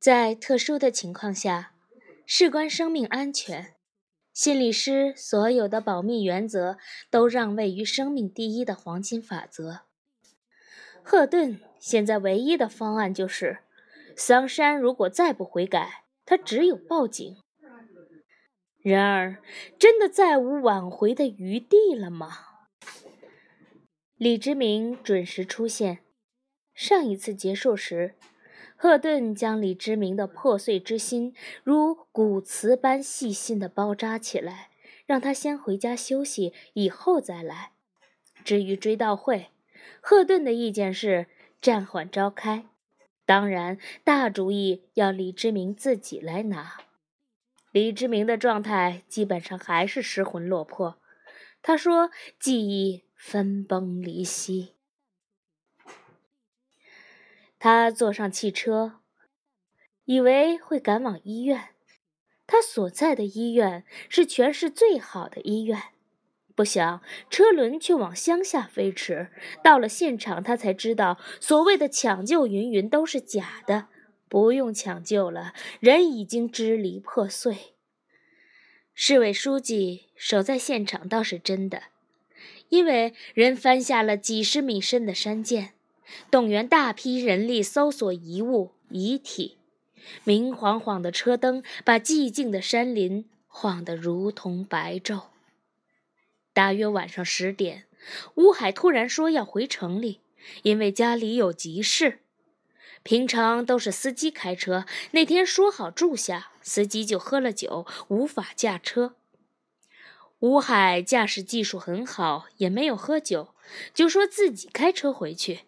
在特殊的情况下，事关生命安全，心理师所有的保密原则都让位于生命第一的黄金法则。赫顿现在唯一的方案就是，桑山如果再不悔改，他只有报警。然而，真的再无挽回的余地了吗？李之明准时出现。上一次结束时，赫顿将李之明的破碎之心如骨瓷般细心地包扎起来，让他先回家休息，以后再来。至于追悼会，赫顿的意见是暂缓召开，当然，大主意要李之明自己来拿。李之明的状态基本上还是失魂落魄，他说记忆分崩离析。他坐上汽车，以为会赶往医院。他所在的医院是全市最好的医院，不想车轮却往乡下飞驰。到了现场，他才知道所谓的抢救云云都是假的。不用抢救了，人已经支离破碎。市委书记守在现场倒是真的，因为人翻下了几十米深的山涧，动员大批人力搜索遗物遗体。明晃晃的车灯把寂静的山林晃得如同白昼。大约晚上十点，吴海突然说要回城里，因为家里有急事。平常都是司机开车，那天说好住下，司机就喝了酒，无法驾车。吴海驾驶技术很好，也没有喝酒，就说自己开车回去。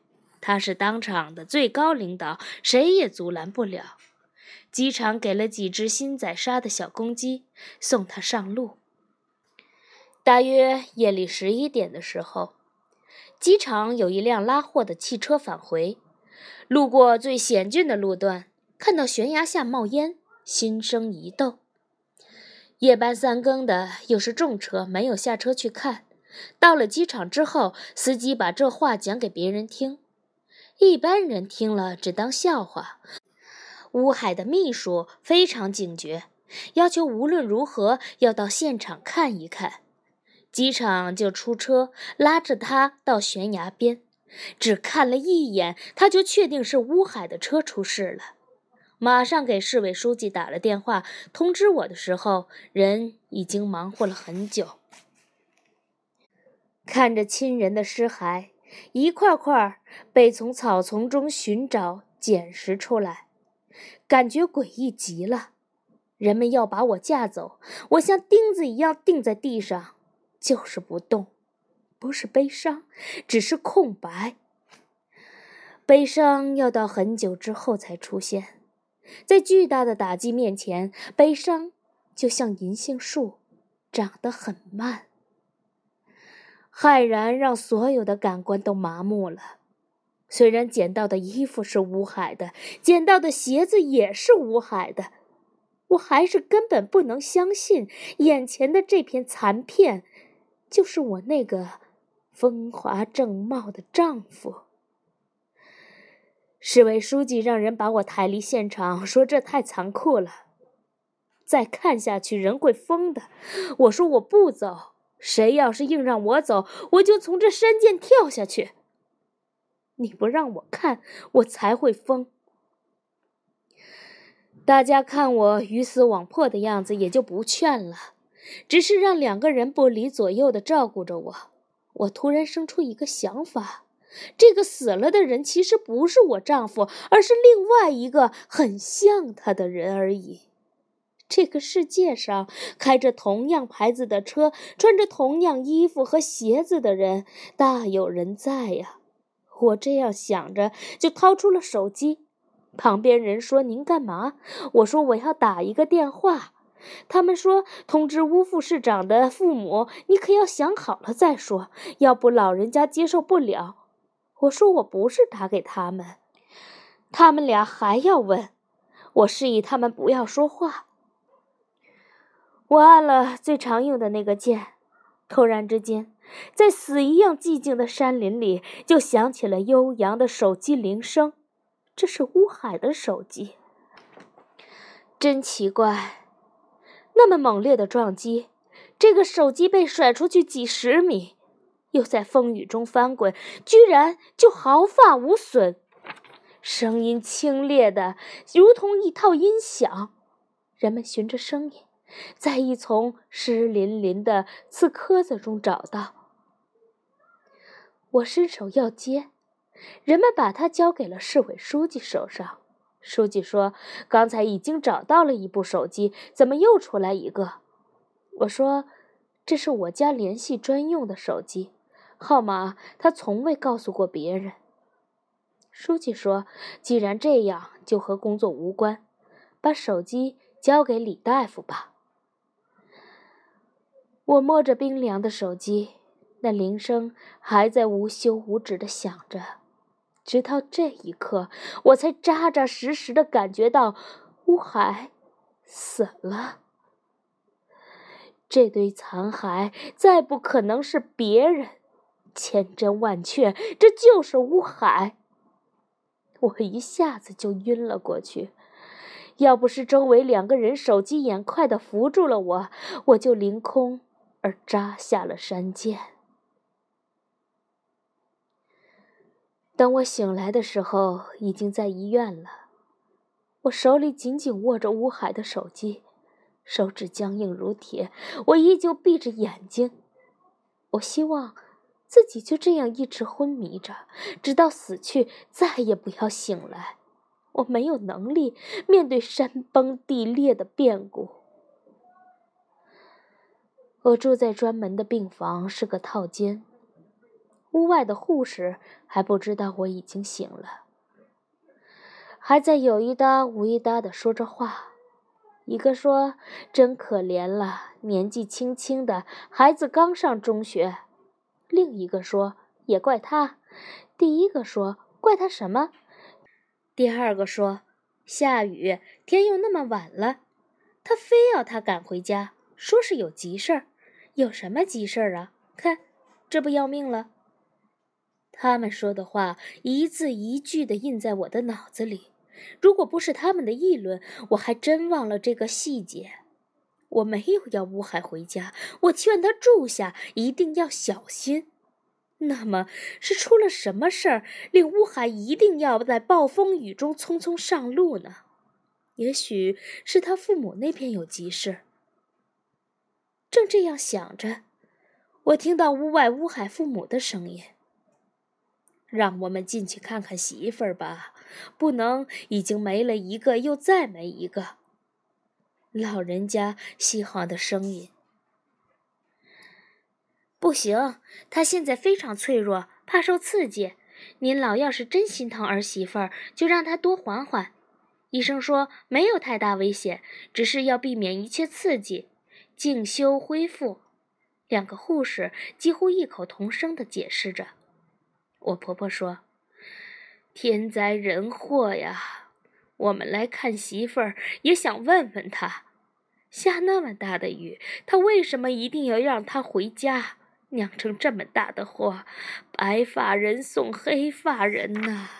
他是当场的最高领导，谁也阻拦不了。机场给了几只新宰杀的小公鸡，送他上路。大约夜里十一点的时候，机场有一辆拉货的汽车返回。路过最险峻的路段，看到悬崖下冒烟，心生一动。夜班三更的，又是重车，没有下车去看。到了机场之后，司机把这话讲给别人听，一般人听了只当笑话。乌海的秘书非常警觉，要求无论如何要到现场看一看。机场就出车拉着他到悬崖边。只看了一眼，他就确定是乌海的车出事了，马上给市委书记打了电话，通知我的时候，人已经忙活了很久。看着亲人的尸骸一块块被从草丛中寻找捡拾出来，感觉诡异极了。人们要把我架走，我像钉子一样钉在地上，就是不动。不是悲伤，只是空白。悲伤要到很久之后才出现，在巨大的打击面前，悲伤就像银杏树，长得很慢。骇然让所有的感官都麻木了。虽然捡到的衣服是吴海的，捡到的鞋子也是吴海的，我还是根本不能相信，眼前的这片残片，就是我那个。风华正茂的丈夫。市委书记让人把我抬离现场，说这太残酷了，再看下去人会疯的。我说我不走，谁要是硬让我走，我就从这山涧跳下去。你不让我看，我才会疯。大家看我鱼死网破的样子，也就不劝了，只是让两个人不离左右的照顾着我。我突然生出一个想法：这个死了的人其实不是我丈夫，而是另外一个很像他的人而已。这个世界上开着同样牌子的车、穿着同样衣服和鞋子的人大有人在呀！我这样想着，就掏出了手机。旁边人说：“您干嘛？”我说：“我要打一个电话。”他们说：“通知乌副市长的父母，你可要想好了再说，要不老人家接受不了。”我说：“我不是打给他们。”他们俩还要问，我示意他们不要说话。我按了最常用的那个键，突然之间，在死一样寂静的山林里，就响起了悠扬的手机铃声。这是乌海的手机。真奇怪，那么猛烈的撞击，这个手机被甩出去几十米，又在风雨中翻滚，居然就毫发无损，声音清冽的如同一套音响。人们循着声音，在一丛湿淋淋的刺壳子中找到。我伸手要接，人们把它交给了市委书记手上。书记说：“刚才已经找到了一部手机，怎么又出来一个？”我说：“这是我家联系专用的手机，号码他从未告诉过别人。”书记说：“既然这样，就和工作无关，把手机交给李大夫吧。”我摸着冰凉的手机，那铃声还在无休无止地响着。直到这一刻，我才扎扎实实的感觉到乌海死了。这堆残骸再不可能是别人，千真万确，这就是乌海。我一下子就晕了过去，要不是周围两个人手疾眼快的扶住了我，我就凌空而扎下了山涧。当我醒来的时候，已经在医院了。我手里紧紧握着乌海的手机，手指僵硬如铁。我依旧闭着眼睛。我希望自己就这样一直昏迷着，直到死去，再也不要醒来。我没有能力面对山崩地裂的变故。我住在专门的病房，是个套间。屋外的护士还不知道我已经醒了，还在有一搭无一搭的说着话。一个说：“真可怜了，年纪轻轻的孩子刚上中学。”另一个说：“也怪他。”第一个说：“怪他什么？”第二个说：“下雨，天又那么晚了，他非要他赶回家，说是有急事儿。有什么急事儿啊？看，这不要命了。”他们说的话一字一句的印在我的脑子里，如果不是他们的议论，我还真忘了这个细节。我没有要乌海回家，我劝他住下，一定要小心。那么是出了什么事儿，令乌海一定要在暴风雨中匆匆上路呢？也许是他父母那边有急事。正这样想着，我听到屋外乌海父母的声音。让我们进去看看媳妇儿吧，不能已经没了一个又再没一个。老人家稀罕的声音。不行，他现在非常脆弱，怕受刺激。您老要是真心疼儿媳妇儿，就让他多缓缓。医生说没有太大危险，只是要避免一切刺激，静修恢复。两个护士几乎异口同声地解释着。我婆婆说：“天灾人祸呀，我们来看媳妇儿，也想问问她，下那么大的雨，她为什么一定要让她回家，酿成这么大的祸？白发人送黑发人呐！”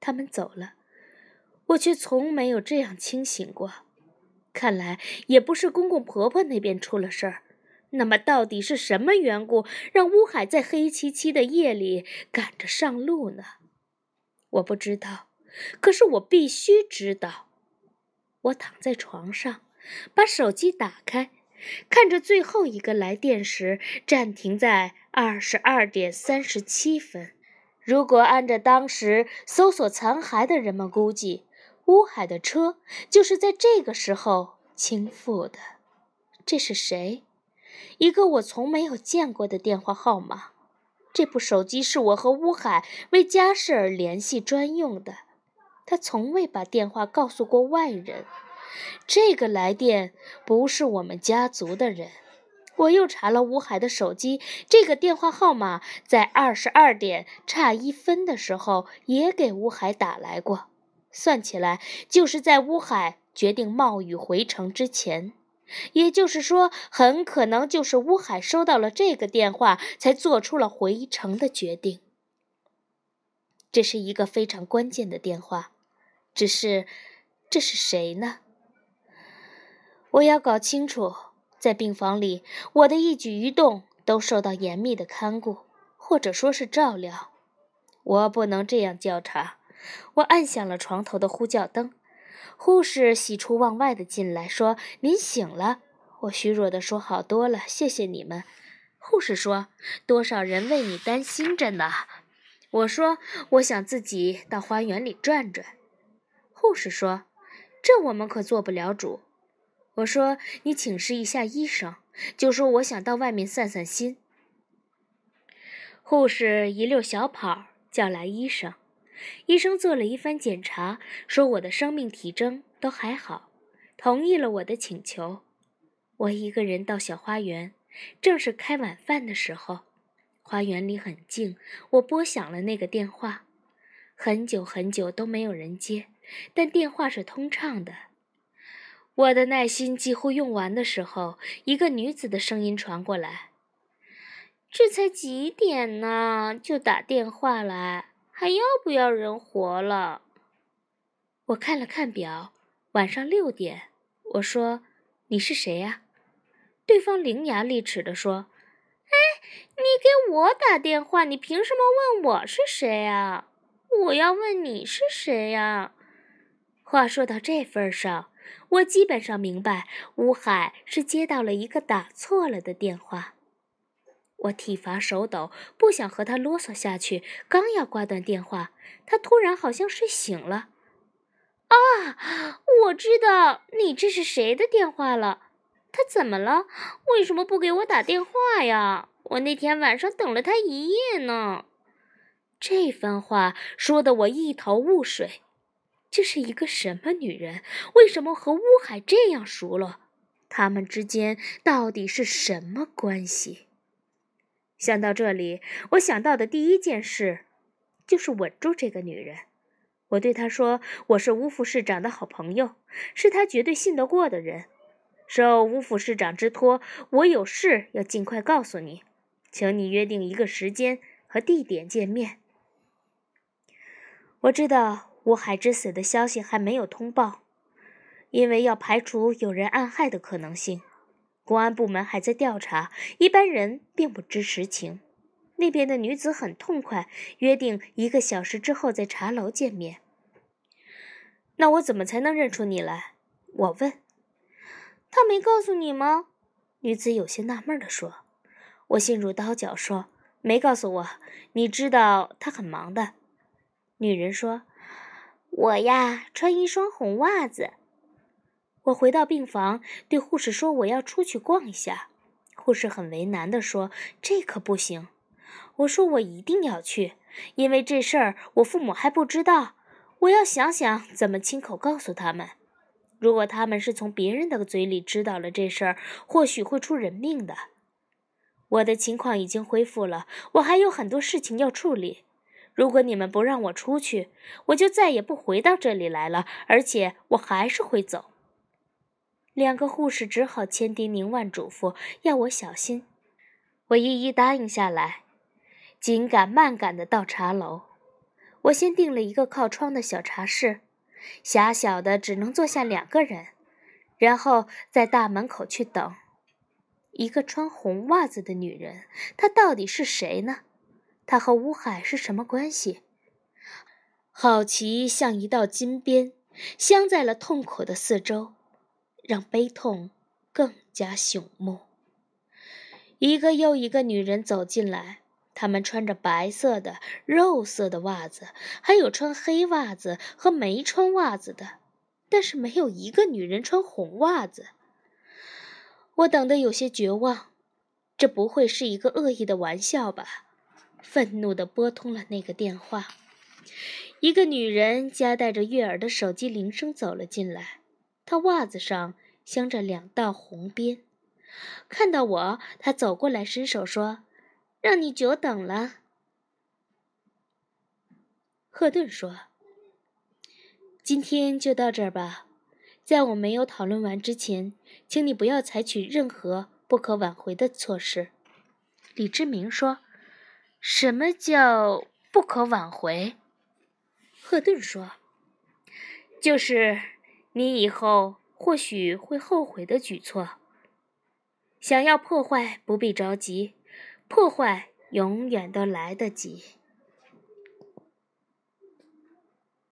他们走了，我却从没有这样清醒过。看来也不是公公婆婆那边出了事儿。那么，到底是什么缘故让乌海在黑漆漆的夜里赶着上路呢？我不知道，可是我必须知道。我躺在床上，把手机打开，看着最后一个来电时暂停在二十二点三十七分。如果按照当时搜索残骸的人们估计，乌海的车就是在这个时候倾覆的。这是谁？一个我从没有见过的电话号码，这部手机是我和乌海为家事而联系专用的，他从未把电话告诉过外人。这个来电不是我们家族的人。我又查了乌海的手机，这个电话号码在二十二点差一分的时候也给乌海打来过，算起来就是在乌海决定冒雨回城之前。也就是说，很可能就是乌海收到了这个电话，才做出了回城的决定。这是一个非常关键的电话，只是这是谁呢？我要搞清楚，在病房里，我的一举一动都受到严密的看顾，或者说是照料。我不能这样调查。我按响了床头的呼叫灯，护士喜出望外的进来，说：“您醒了。”我虚弱的说：“好多了，谢谢你们。”护士说：“多少人为你担心着呢。”我说：“我想自己到花园里转转。”护士说：“这我们可做不了主。”我说：“你请示一下医生，就说我想到外面散散心。”护士一溜小跑叫来医生，医生做了一番检查，说我的生命体征都还好，同意了我的请求。我一个人到小花园，正是开晚饭的时候。花园里很静，我拨响了那个电话，很久很久都没有人接，但电话是通畅的。我的耐心几乎用完的时候，一个女子的声音传过来：“这才几点呢，就打电话来，还要不要人活了？”我看了看表，晚上六点。我说：“你是谁呀？”对方伶牙俐齿地说：“哎，你给我打电话，你凭什么问我是谁呀？我要问你是谁呀？”话说到这份上，我基本上明白，乌海是接到了一个打错了的电话。我体罚手抖，不想和他啰嗦下去，刚要挂断电话，他突然好像睡醒了。啊，我知道你这是谁的电话了。他怎么了？为什么不给我打电话呀？我那天晚上等了他一夜呢。这番话说的我一头雾水。这是一个什么女人？为什么和乌海这样熟络？他们之间到底是什么关系？想到这里，我想到的第一件事就是稳住这个女人。我对她说：“我是吴副市长的好朋友，是他绝对信得过的人。”受吴副市长之托，我有事要尽快告诉你，请你约定一个时间和地点见面。我知道吴海之死的消息还没有通报，因为要排除有人暗害的可能性，公安部门还在调查，一般人并不知实情。那边的女子很痛快，约定一个小时之后在茶楼见面。那我怎么才能认出你来？我问。他没告诉你吗？女子有些纳闷地说。我心如刀绞，说没告诉我。你知道他很忙的。女人说：“我呀，穿一双红袜子。”我回到病房，对护士说：“我要出去逛一下。”护士很为难地说：“这可不行。”我说：“我一定要去，因为这事儿我父母还不知道，我要想想怎么亲口告诉他们。”如果他们是从别人的嘴里知道了这事儿，或许会出人命的。我的情况已经恢复了，我还有很多事情要处理。如果你们不让我出去，我就再也不回到这里来了，而且我还是会走。两个护士只好千叮咛万嘱咐，要我小心。我一一答应下来，紧赶慢赶的到茶楼。我先订了一个靠窗的小茶室。狭小的只能坐下两个人，然后在大门口去等。一个穿红袜子的女人，她到底是谁呢？她和乌海是什么关系？好奇像一道金鞭，镶在了痛苦的四周，让悲痛更加醒目。一个又一个女人走进来。她们穿着白色的、肉色的袜子，还有穿黑袜子和没穿袜子的，但是没有一个女人穿红袜子。我等得有些绝望，这不会是一个恶意的玩笑吧？愤怒地拨通了那个电话，一个女人夹带着悦耳的手机铃声走了进来，他袜子上镶着两道红边。看到我，他走过来，伸手说。让你久等了，赫顿说：“今天就到这儿吧，在我没有讨论完之前，请你不要采取任何不可挽回的措施。”李志明说：“什么叫不可挽回？”赫顿说：“就是你以后或许会后悔的举措。想要破坏，不必着急，破坏永远都来得及。